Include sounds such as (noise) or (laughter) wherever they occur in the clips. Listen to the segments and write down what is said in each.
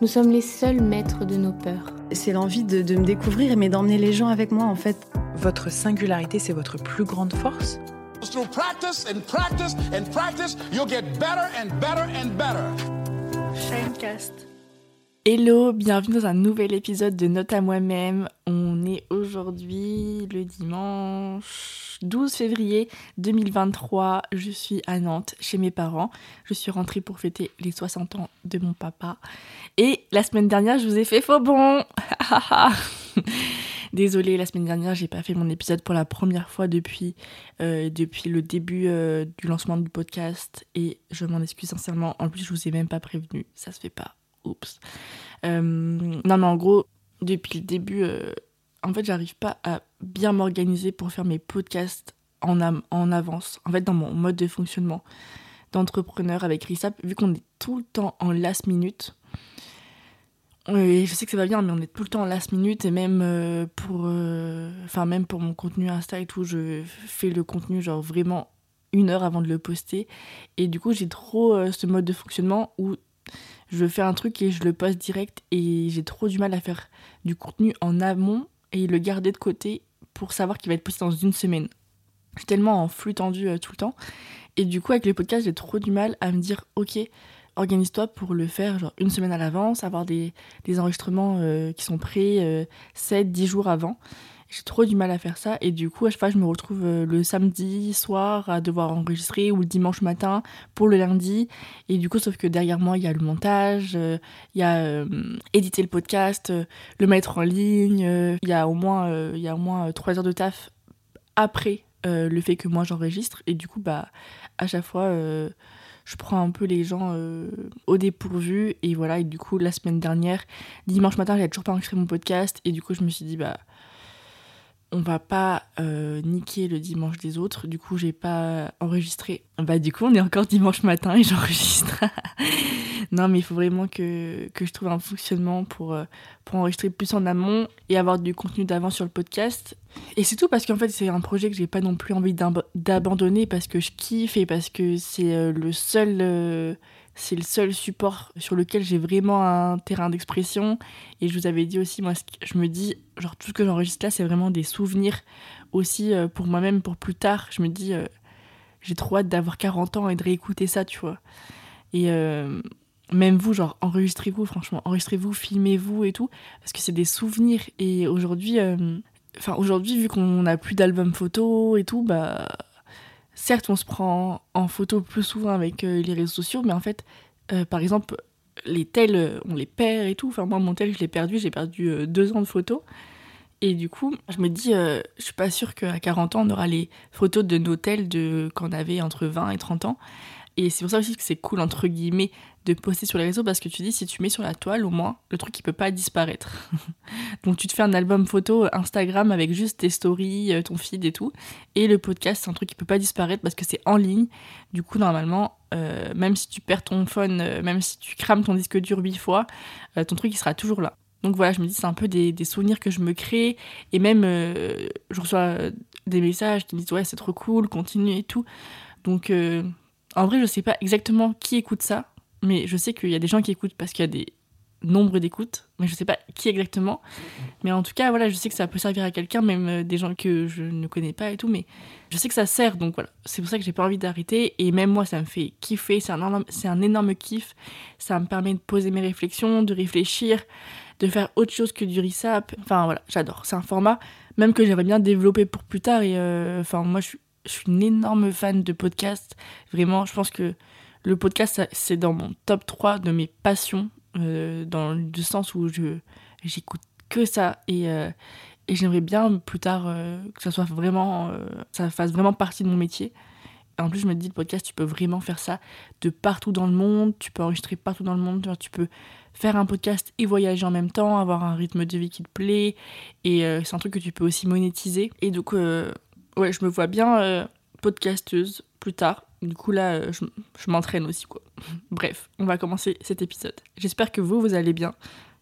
nous sommes les seuls maîtres de nos peurs. C'est l'envie de, de me découvrir, mais d'emmener les gens avec moi en fait. Votre singularité, c'est votre plus grande force? Through practice and practice and practice, you'll get better and better and better. Shinecast. Hello, bienvenue dans un nouvel épisode de Note à moi-même. On est aujourd'hui le dimanche 12 février 2023. Je suis à Nantes chez mes parents. Je suis rentrée pour fêter les 60 ans de mon papa. Et la semaine dernière, je vous ai fait faux bon. (laughs) Désolée, la semaine dernière, j'ai pas fait mon épisode pour la première fois depuis, euh, depuis le début euh, du lancement du podcast et je m'en excuse sincèrement. En plus, je vous ai même pas prévenu, ça se fait pas. Oups. Euh, non, mais en gros, depuis le début, euh, en fait, j'arrive pas à bien m'organiser pour faire mes podcasts en, en avance. En fait, dans mon mode de fonctionnement d'entrepreneur avec Risap, vu qu'on est tout le temps en last minute. Et je sais que ça va bien, mais on est tout le temps en last minute et même euh, pour, euh, même pour mon contenu Insta et tout, je fais le contenu genre vraiment une heure avant de le poster. Et du coup, j'ai trop euh, ce mode de fonctionnement où je fais un truc et je le poste direct et j'ai trop du mal à faire du contenu en amont et le garder de côté pour savoir qu'il va être posté dans une semaine. Je suis tellement en flux tendu euh, tout le temps. Et du coup, avec les podcasts, j'ai trop du mal à me dire, ok, organise-toi pour le faire genre une semaine à l'avance, avoir des, des enregistrements euh, qui sont prêts euh, 7-10 jours avant. J'ai trop du mal à faire ça. Et du coup à chaque fois je me retrouve euh, le samedi soir à devoir enregistrer ou le dimanche matin pour le lundi. Et du coup sauf que derrière moi il y a le montage, euh, il y a euh, éditer le podcast, le mettre en ligne, il y a au moins euh, il y a au moins 3 heures de taf après le fait que moi j'enregistre. Et du coup bah à chaque fois je prends un peu les gens au dépourvu. Et voilà. Et du coup la semaine dernière dimanche matin j'avais toujours pas enregistré mon podcast. Et du coup je me suis dit bah on va pas euh, niquer le dimanche des autres. Du coup j'ai pas enregistré. Bah du coup on est encore dimanche matin et (laughs) j'enregistre. Non mais il faut vraiment que, je trouve un fonctionnement pour, euh, pour enregistrer plus en amont et avoir du contenu d'avance sur le podcast. Et c'est tout parce qu'en fait c'est un projet que j'ai pas non plus envie d'ab- d'abandonner parce que je kiffe et parce que c'est euh, le seul c'est le seul support sur lequel j'ai vraiment un terrain d'expression. Et je vous avais dit aussi moi je me dis genre tout ce que j'enregistre là c'est vraiment des souvenirs aussi euh, pour moi-même pour plus tard. Je me dis euh, j'ai trop hâte d'avoir 40 ans et de réécouter ça tu vois. Et euh, même vous genre enregistrez-vous franchement enregistrez-vous filmez-vous et tout parce que c'est des souvenirs. Et aujourd'hui enfin aujourd'hui vu qu'on n'a plus d'albums photos et tout bah certes on se prend en photo plus souvent avec euh, les réseaux sociaux mais en fait euh, par exemple les tels euh, on les perd et tout. Enfin moi mon tel je l'ai perdu j'ai perdu deux ans de photos et du coup je me dis je suis pas sûre qu'à 40 ans on aura les photos de nos tels de quand on avait entre 20 et 30 ans. Et c'est pour ça aussi que c'est cool entre guillemets de poster sur les réseaux parce que tu dis si tu mets sur la toile au moins le truc il peut pas disparaître. (laughs) Donc tu te fais un album photo Instagram avec juste tes stories euh, ton feed et tout. Et le podcast c'est un truc qui peut pas disparaître parce que c'est en ligne. Du coup normalement euh, même si tu perds ton phone euh, même si tu crames ton disque dur huit fois euh, ton truc il sera toujours là. Donc voilà je me dis c'est un peu des, des souvenirs que je me crée. Et même euh, je reçois euh, des messages qui me disent ouais c'est trop cool continue et tout. Donc euh, en vrai je sais pas exactement qui écoute ça mais je sais qu'il y a des gens qui écoutent parce qu'il y a des nombres d'écoutes, mais je sais pas qui exactement. Mais en tout cas, voilà, je sais que ça peut servir à quelqu'un, même euh, des gens que je ne connais pas et tout, mais je sais que ça sert, donc voilà. C'est pour ça que j'ai pas envie d'arrêter, et même moi, ça me fait kiffer, c'est un, énorme- un énorme kiff. Ça me permet de poser mes réflexions, de réfléchir, de faire autre chose que du resap. Enfin voilà, j'adore. C'est un format, même que j'aimerais bien développer pour plus tard, et euh, enfin, moi, je suis, une énorme fan de podcast. Vraiment, je pense que le podcast, c'est dans mon top 3 de mes passions, euh, dans le sens où je j'écoute que ça et, euh, et j'aimerais bien plus tard euh, que ça soit vraiment ça fasse vraiment partie de mon métier en plus je me dis le podcast tu peux vraiment faire ça de partout dans le monde tu peux enregistrer partout dans le monde tu peux faire un podcast et voyager en même temps, avoir un rythme de vie qui te plaît. Et c'est un truc que tu peux aussi monétiser. Et donc, ouais, je me vois bien podcasteuse plus tard. Du coup, là, je, je m'entraîne aussi, quoi. (laughs) Bref, on va commencer cet épisode. J'espère que vous, vous allez bien,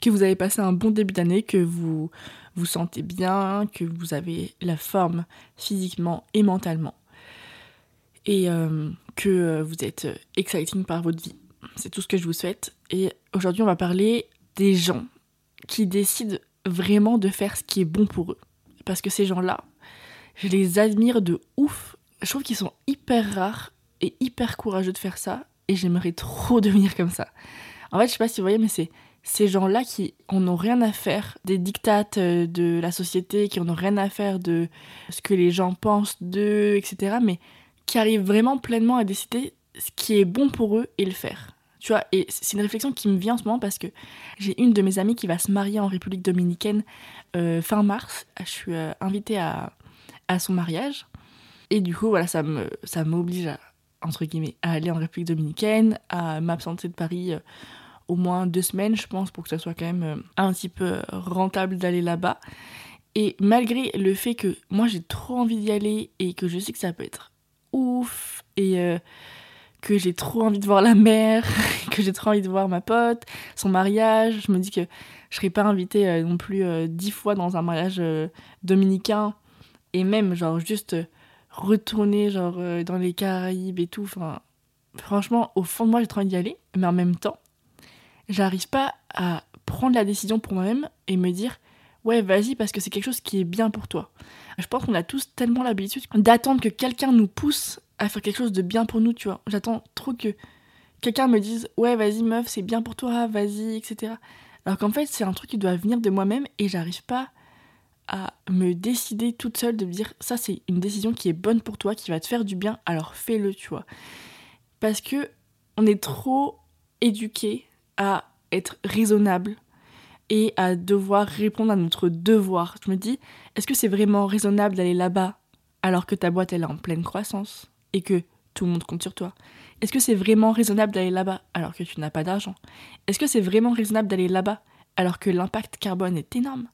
que vous avez passé un bon début d'année, que vous vous sentez bien, que vous avez la forme physiquement et mentalement. Et que vous êtes exciting par votre vie. C'est tout ce que je vous souhaite. Et aujourd'hui, on va parler des gens qui décident vraiment de faire ce qui est bon pour eux. Parce que ces gens-là, je les admire de ouf. Je trouve qu'ils sont hyper rares et hyper courageux de faire ça. Et j'aimerais trop (laughs) devenir comme ça. En fait, je sais pas si vous voyez, mais c'est ces gens-là qui en ont rien à faire des dictates euh, de la société, qui en ont rien à faire de ce que les gens pensent d'eux, etc. Mais qui arrivent vraiment pleinement à décider ce qui est bon pour eux et le faire. Tu vois, et c'est une réflexion qui me vient en ce moment parce que j'ai une de mes amies qui va se marier en République dominicaine euh, fin mars. Je suis euh, invitée à, à, son mariage. Et du coup, voilà, ça ça m'oblige à, entre guillemets, à aller en République dominicaine, à m'absenter de Paris euh, au moins deux semaines, je pense, pour que ça soit quand même un petit peu rentable d'aller là-bas. Et malgré le fait que moi j'ai trop envie d'y aller et que je sais que ça peut être ouf et que j'ai trop envie de voir la mère, (laughs) que j'ai trop envie de voir ma pote, son mariage. Je me dis que je serais pas invitée euh, non plus euh, dix fois dans un mariage euh, dominicain et même genre juste retourner genre dans les Caraïbes et tout. Enfin, franchement, au fond de moi, j'ai trop envie d'y aller, mais en même temps, j'arrive pas à prendre la décision pour moi-même et me dire ouais, vas-y parce que c'est quelque chose qui est bien pour toi. Je pense qu'on a tous tellement l'habitude d'attendre que quelqu'un nous pousse à faire quelque chose de bien pour nous, tu vois. J'attends trop que quelqu'un me dise ouais vas-y meuf c'est bien pour toi, vas-y, etc. Alors qu'en fait c'est un truc qui doit venir de moi-même et j'arrive pas à me décider toute seule de me dire ça c'est une décision qui est bonne pour toi, qui va te faire du bien, alors fais-le, tu vois. Parce que on est trop éduqué à être raisonnable et à devoir répondre à notre devoir. Je me dis, est-ce que c'est vraiment raisonnable d'aller là-bas alors que ta boîte elle est en pleine croissance et que tout le monde compte sur toi? Est-ce que c'est vraiment raisonnable d'aller là-bas alors que tu n'as pas d'argent? Est-ce que c'est vraiment raisonnable d'aller là-bas alors que l'impact carbone est énorme?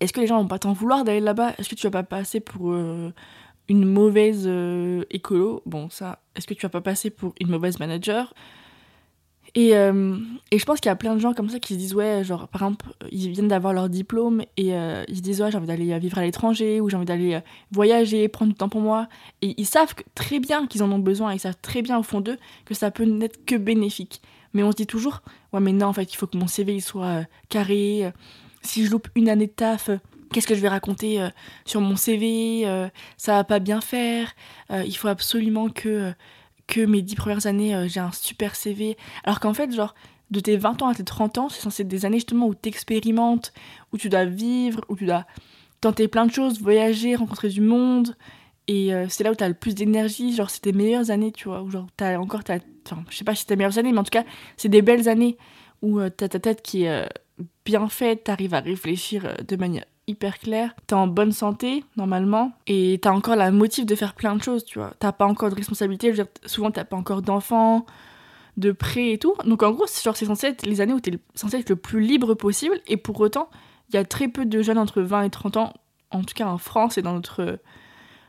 Est-ce que les gens vont pas t'en vouloir d'aller là-bas? Est-ce que tu vas pas passer pour euh, une mauvaise euh, écolo? Bon, ça, est-ce que tu vas pas passer pour une mauvaise manager? Et, euh, et, je pense qu'il y a plein de gens comme ça qui se disent, ouais, genre, par exemple, ils viennent d'avoir leur diplôme et euh, ils se disent, ouais, j'ai envie d'aller vivre à l'étranger ou j'ai envie d'aller voyager, prendre du temps pour moi. Et ils savent très bien qu'ils en ont besoin, ils savent très bien au fond d'eux que ça peut n'être que bénéfique. Mais on se dit toujours, ouais, mais non, en fait, il faut que mon CV il soit carré. Si je loupe une année de taf, qu'est-ce que je vais raconter sur mon CV Ça va pas bien faire. il faut absolument que que mes dix premières années, euh, j'ai un super CV. Alors qu'en fait, genre, de tes 20 ans à tes 30 ans, c'est censé être des années justement où tu expérimentes, où tu dois vivre, où tu dois tenter plein de choses, voyager, rencontrer du monde. Et euh, c'est là où tu as le plus d'énergie, genre c'est tes meilleures années, tu vois, où genre t'as encore ta... Enfin, je sais pas si c'est tes meilleures années, mais en tout cas, c'est des belles années où euh, t'as ta tête qui est bien faite, t'arrives à réfléchir de manière hyper clair, t'es en bonne santé normalement et t'as encore la motive de faire plein de choses, tu vois. T'as pas encore de responsabilité, je veux dire, souvent t'as pas encore d'enfants, de prêts et tout. Donc en gros, c'est censé être les années où t'es censé être le plus libre possible et pour autant, il y a très peu de jeunes entre 20 et 30 ans, en tout cas en France et dans notre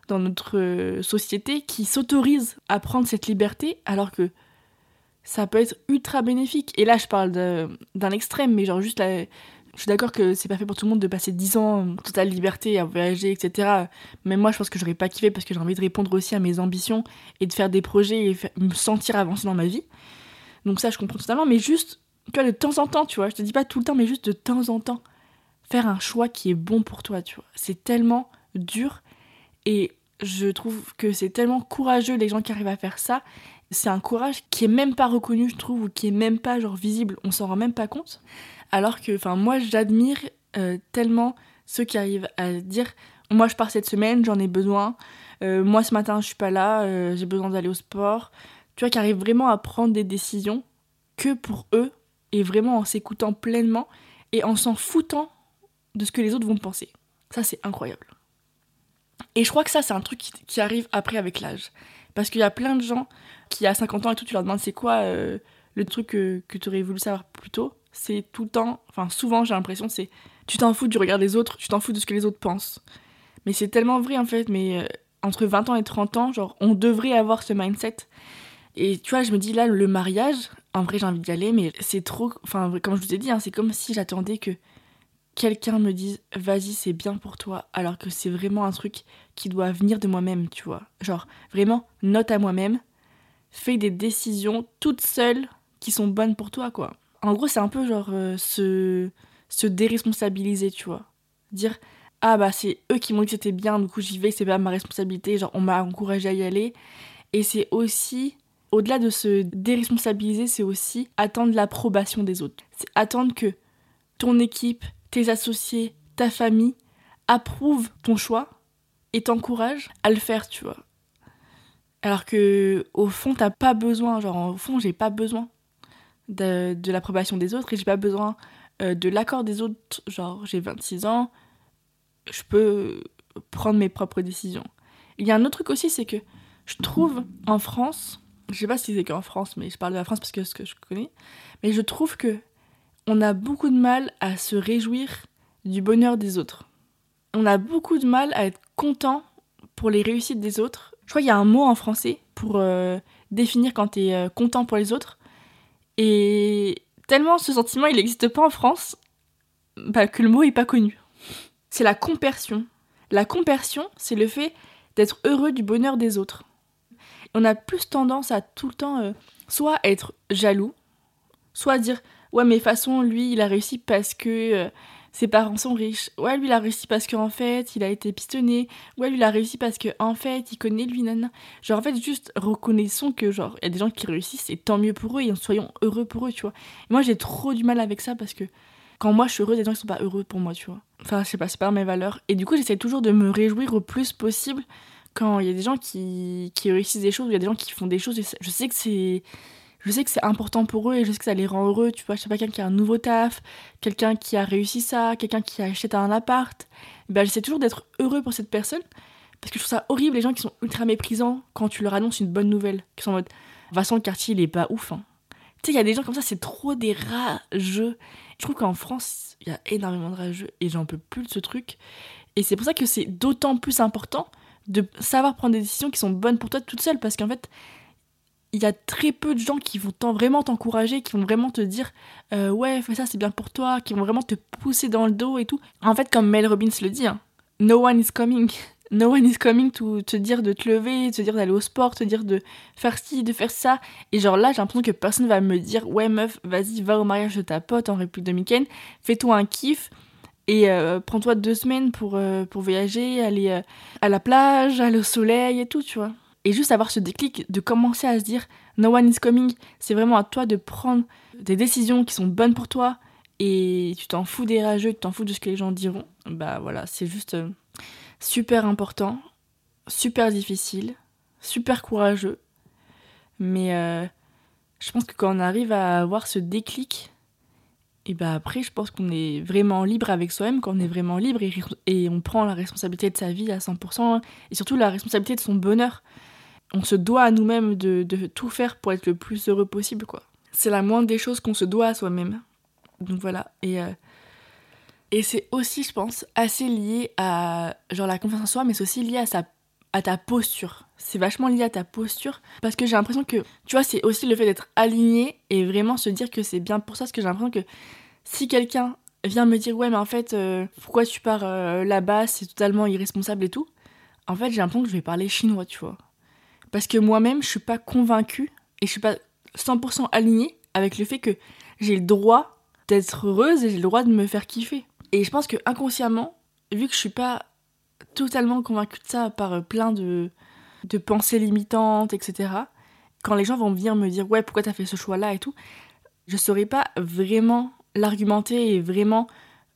dans notre société qui s'autorisent à prendre cette liberté alors que ça peut être ultra bénéfique. Et là, je parle d'un extrême, mais genre juste la, je suis d'accord que c'est pas fait pour tout le monde de passer 10 ans en totale liberté à voyager, etc. Mais moi, je pense que j'aurais pas kiffé parce que j'ai envie de répondre aussi à mes ambitions et de faire des projets et me sentir avancer dans ma vie. Donc ça, je comprends totalement. Mais juste, tu vois, de temps en temps, tu vois, je te dis pas tout le temps, mais juste de temps en temps, faire un choix qui est bon pour toi, tu vois. C'est tellement dur et je trouve que c'est tellement courageux les gens qui arrivent à faire ça. C'est un courage qui est même pas reconnu, je trouve, ou qui est même pas genre visible. On s'en rend même pas compte. Alors que, enfin, moi, j'admire euh, tellement ceux qui arrivent à dire Moi, je pars cette semaine, j'en ai besoin. Euh, moi, ce matin, je suis pas là, euh, j'ai besoin d'aller au sport. Tu vois, qui arrivent vraiment à prendre des décisions que pour eux et vraiment en s'écoutant pleinement et en s'en foutant de ce que les autres vont penser. Ça, c'est incroyable. Et je crois que ça, c'est un truc qui, arrive après avec l'âge. Parce qu'il y a plein de gens qui, à 50 ans et tout, tu leur demandes c'est quoi le truc que, que tu aurais voulu savoir plus tôt? C'est tout le temps, enfin souvent j'ai l'impression, c'est tu t'en fous du regard des autres, tu t'en fous de ce que les autres pensent. Mais c'est tellement vrai en fait, mais euh, entre 20 ans et 30 ans, genre on devrait avoir ce mindset. Et tu vois, je me dis là, le mariage, en vrai j'ai envie d'y aller, mais c'est trop, enfin comme je vous ai dit, hein, c'est comme si j'attendais que quelqu'un me dise vas-y c'est bien pour toi alors que c'est vraiment un truc qui doit venir de moi-même tu vois. Genre vraiment note à moi-même fais des décisions toutes seules qui sont bonnes pour toi quoi. En gros c'est un peu genre euh, se se déresponsabiliser tu vois. Dire ah bah c'est eux qui m'ont dit que c'était bien du coup j'y vais c'est pas ma responsabilité genre on m'a encouragé à y aller. Et c'est aussi au-delà de se déresponsabiliser c'est aussi attendre l'approbation des autres. C'est attendre que ton équipe tes associés, ta famille approuvent ton choix et t'encouragent à le faire, tu vois. Alors que au fond, t'as pas besoin, genre au fond, j'ai pas besoin de, l'approbation des autres et j'ai pas besoin euh, de l'accord des autres. Genre, j'ai 26 ans, je peux prendre mes propres décisions. Il y a un autre truc aussi, c'est que je trouve en France, je sais pas si c'est qu'en France, mais je parle de la France parce que c'est ce que je connais, mais je trouve que on a beaucoup de mal à se réjouir du bonheur des autres. On a beaucoup de mal à être content pour les réussites des autres. Je crois qu'il y a un mot en français pour euh, définir quand tu es euh, content pour les autres. Et tellement ce sentiment il n'existe pas en France bah, que le mot est pas connu. C'est la compersion. La compersion, c'est le fait d'être heureux du bonheur des autres. On a plus tendance à tout le temps euh, soit être jaloux, soit dire ouais mais façon lui il a réussi parce que euh, ses parents sont riches. Ouais, lui, il a réussi parce qu'en fait, il a été pistonné. Ouais, lui, il a réussi parce qu'en en fait, il connaît lui, nana. Genre, en fait, juste reconnaissons que, genre, il y a des gens qui réussissent et tant mieux pour eux et soyons heureux pour eux, tu vois. moi, j'ai trop du mal avec ça parce que quand moi, je suis heureuse, des gens qui sont pas heureux pour moi, tu vois. Enfin, je sais pas, c'est pas mes valeurs. Et du coup, j'essaie toujours de me réjouir au plus possible quand il y a des gens qui, qui réussissent des choses, il y a des gens qui font des choses. Je sais que c'est je sais que c'est important pour eux et je sais que ça les rend heureux. Tu vois, je sais pas, quelqu'un qui a un nouveau taf, quelqu'un qui a réussi ça, quelqu'un qui a acheté un appart. Ben, j'essaie toujours d'être heureux pour cette personne parce que je trouve ça horrible les gens qui sont ultra méprisants quand tu leur annonces une bonne nouvelle. Qui sont en mode, Vincent, le quartier, il est pas ouf. Hein. Tu sais, il y a des gens comme ça, c'est trop des rageux. Je trouve qu'en France, il y a énormément de rageux et j'en peux plus de ce truc. Et c'est pour ça que c'est d'autant plus important de savoir prendre des décisions qui sont bonnes pour toi toute seule parce qu'en fait, il y a très peu de gens qui vont vraiment t'encourager, qui vont vraiment te dire euh, ouais fais ça c'est bien pour toi, qui vont vraiment te pousser dans le dos et tout. En fait comme Mel Robbins le dit, hein, no one is coming, (laughs) no one is coming to te dire de te lever, te dire d'aller au sport, te dire de faire ci, de faire ça. Et genre là j'ai l'impression que personne va me dire ouais meuf vas-y va au mariage de ta pote en République dominicaine, fais-toi un kiff. Et euh, prends-toi deux semaines pour, euh, pour voyager, aller à la plage, aller au soleil et tout, tu vois. Et juste avoir ce déclic de commencer à se dire no one is coming, c'est vraiment à toi de prendre des décisions qui sont bonnes pour toi et tu t'en fous des rageux, tu t'en fous de ce que les gens diront. Bah voilà, c'est juste euh, super important, super difficile, super courageux. Mais euh, je pense que quand on arrive à avoir ce déclic, et bah après, je pense qu'on est vraiment libre avec soi-même, quand on est vraiment libre et, et, on prend la responsabilité de sa vie à 100%, et surtout la responsabilité de son bonheur on se doit à nous-mêmes de, tout faire pour être le plus heureux possible, quoi. C'est la moindre des choses qu'on se doit à soi-même. Donc voilà. Et, euh, et c'est aussi, je pense, assez lié à genre la confiance en soi, mais c'est aussi lié à, sa, à ta posture. C'est vachement lié à ta posture. Parce que j'ai l'impression que, tu vois, c'est aussi le fait d'être aligné et vraiment se dire que c'est bien pour ça. Parce que j'ai l'impression que si quelqu'un vient me dire, ouais, mais en fait, euh, pourquoi tu pars euh, là-bas, c'est totalement irresponsable et tout. En fait, j'ai l'impression que je vais parler chinois, tu vois. Parce que moi-même, je suis pas convaincue et je suis pas 100% alignée avec le fait que j'ai le droit d'être heureuse et j'ai le droit de me faire kiffer. Et je pense que inconsciemment, vu que je suis pas totalement convaincue de ça par plein de, de pensées limitantes, etc., quand les gens vont venir me dire ouais pourquoi t'as fait ce choix-là et tout, je saurais pas vraiment l'argumenter et vraiment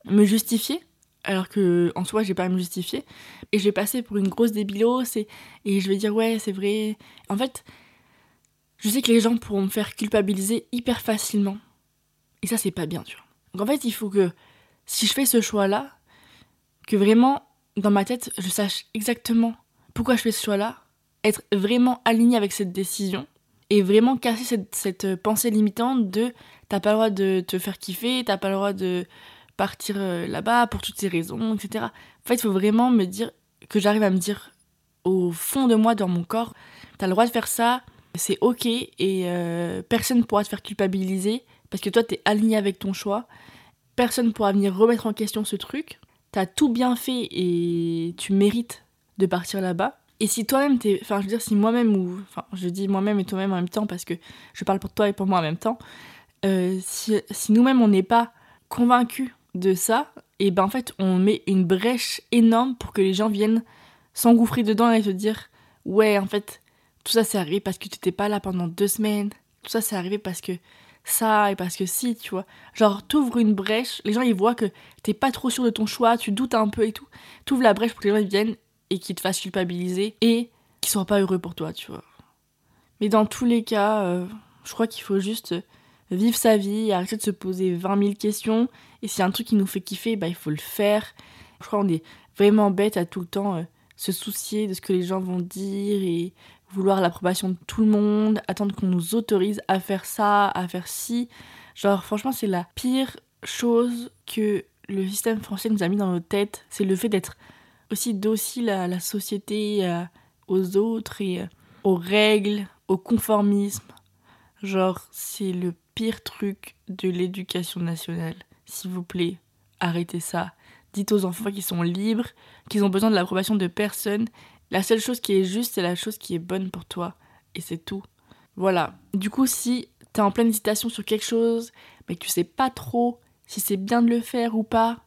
me justifier alors que en soi j'ai pas à me justifier. Et je vais passer pour une grosse débilos et, et je vais dire ouais c'est vrai. En fait je sais que les gens pourront me faire culpabiliser hyper facilement. Et ça c'est pas bien tu vois. Donc en fait il faut que si je fais ce choix là que vraiment dans ma tête je sache exactement pourquoi je fais ce choix là être vraiment aligné avec cette décision et vraiment casser cette, cette pensée limitante de t'as pas le droit de te faire kiffer, t'as pas le droit de partir euh, là-bas pour toutes ces raisons, etc. En fait, il faut vraiment me dire que j'arrive à me dire au fond de moi, dans mon corps, t'as le droit de faire ça, c'est ok et euh, personne ne pourra te faire culpabiliser parce que toi t'es aligné avec ton choix. Personne ne pourra venir remettre en question ce truc. T'as tout bien fait et tu mérites de partir là-bas. Et si toi-même t'es. Enfin, je veux dire, si moi-même ou. Enfin, je dis moi-même et toi-même en même temps parce que je parle pour toi et pour moi en même temps. Euh, si, si nous-mêmes on n'est pas convaincus de ça, et ben en fait on met une brèche énorme pour que les gens viennent s'engouffrer dedans et se dire ouais en fait tout ça c'est arrivé parce que tu n'étais pas là pendant deux semaines, tout ça c'est arrivé parce que ça et parce que si, tu vois. Genre, t'ouvres une brèche, les gens ils voient que t'es pas trop sûr de ton choix, tu doutes un peu et tout. T'ouvres la brèche pour que les gens viennent et qu'ils te fassent culpabiliser et qu'ils soient pas heureux pour toi, tu vois. Mais dans tous les cas, euh, je crois qu'il faut juste vivre sa vie, arrêter de se poser 20 000 questions. Et s'il y a un truc qui nous fait kiffer, bah il faut le faire. Je crois qu'on est vraiment bête à tout le temps euh, se soucier de ce que les gens vont dire et vouloir l'approbation de tout le monde, attendre qu'on nous autorise à faire ça, à faire ci. Genre, franchement, c'est la pire chose que le système français nous a mis dans nos têtes. C'est le fait d'être aussi docile à la société, aux autres et euh, aux règles, au conformisme. Genre, c'est le pire truc de l'éducation nationale. S'il vous plaît, arrêtez ça. Dites aux enfants qu'ils sont libres, qu'ils ont besoin de l'approbation de personne la seule chose qui est juste, c'est la chose qui est bonne pour toi. Et c'est tout. Voilà. Du coup, si t'es en pleine hésitation sur quelque chose, mais que tu sais pas trop si c'est bien de le faire ou pas,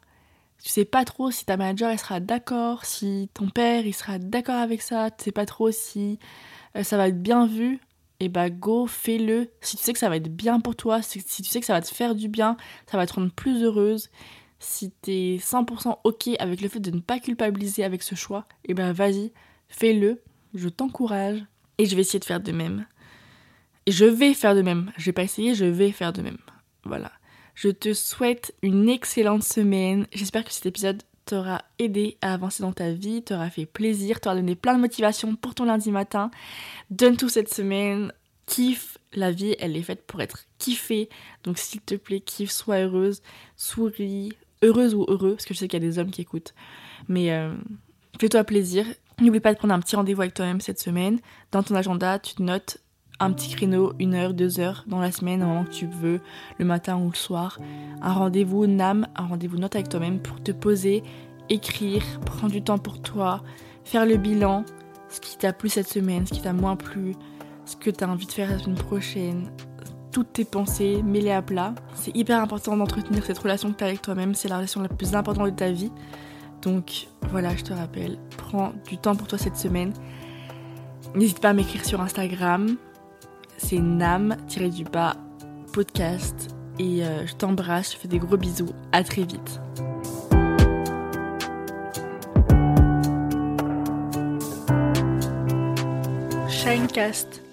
tu sais pas trop si ta manager elle sera d'accord, si ton père il sera d'accord avec ça, tu sais pas trop si euh, ça va être bien vu, et eh bah go, fais-le. Si tu sais que ça va être bien pour toi, si, tu sais que ça va te faire du bien, ça va te rendre plus heureuse, si t'es 100% ok avec le fait de ne pas culpabiliser avec ce choix, et eh bah vas-y, fais-le, je t'encourage et je vais essayer de faire de même. Et je vais faire de même. Je vais pas essayer, je vais faire de même. Voilà. Je te souhaite une excellente semaine. J'espère que cet épisode t'aura aidé à avancer dans ta vie, t'aura fait plaisir, t'aura donné plein de motivation pour ton lundi matin. Donne tout cette semaine. Kiffe, la vie, elle est faite pour être kiffée. Donc s'il te plaît, kiffe, sois heureuse, souris, heureuse ou heureux, parce que je sais qu'il y a des hommes qui écoutent. Mais euh, fais-toi plaisir N'oublie pas de prendre un petit rendez-vous avec toi-même cette semaine. Dans ton agenda, tu te notes un petit créneau, une heure, deux heures dans la semaine, au moment que tu veux, le matin ou le soir. Un rendez-vous NAM, un rendez-vous note avec toi-même pour te poser, écrire, prendre du temps pour toi, faire le bilan, ce qui t'a plu cette semaine, ce qui t'a moins plu, ce que tu as envie de faire la semaine prochaine, toutes tes pensées, mets-les à plat. C'est hyper important d'entretenir cette relation que tu as avec toi-même, c'est la relation la plus importante de ta vie. Donc voilà, je te rappelle, prends du temps pour toi cette semaine. N'hésite pas à m'écrire sur Instagram. C'est nam-du-bas podcast. Et euh, je t'embrasse, je fais des gros bisous. À très vite. Shinecast.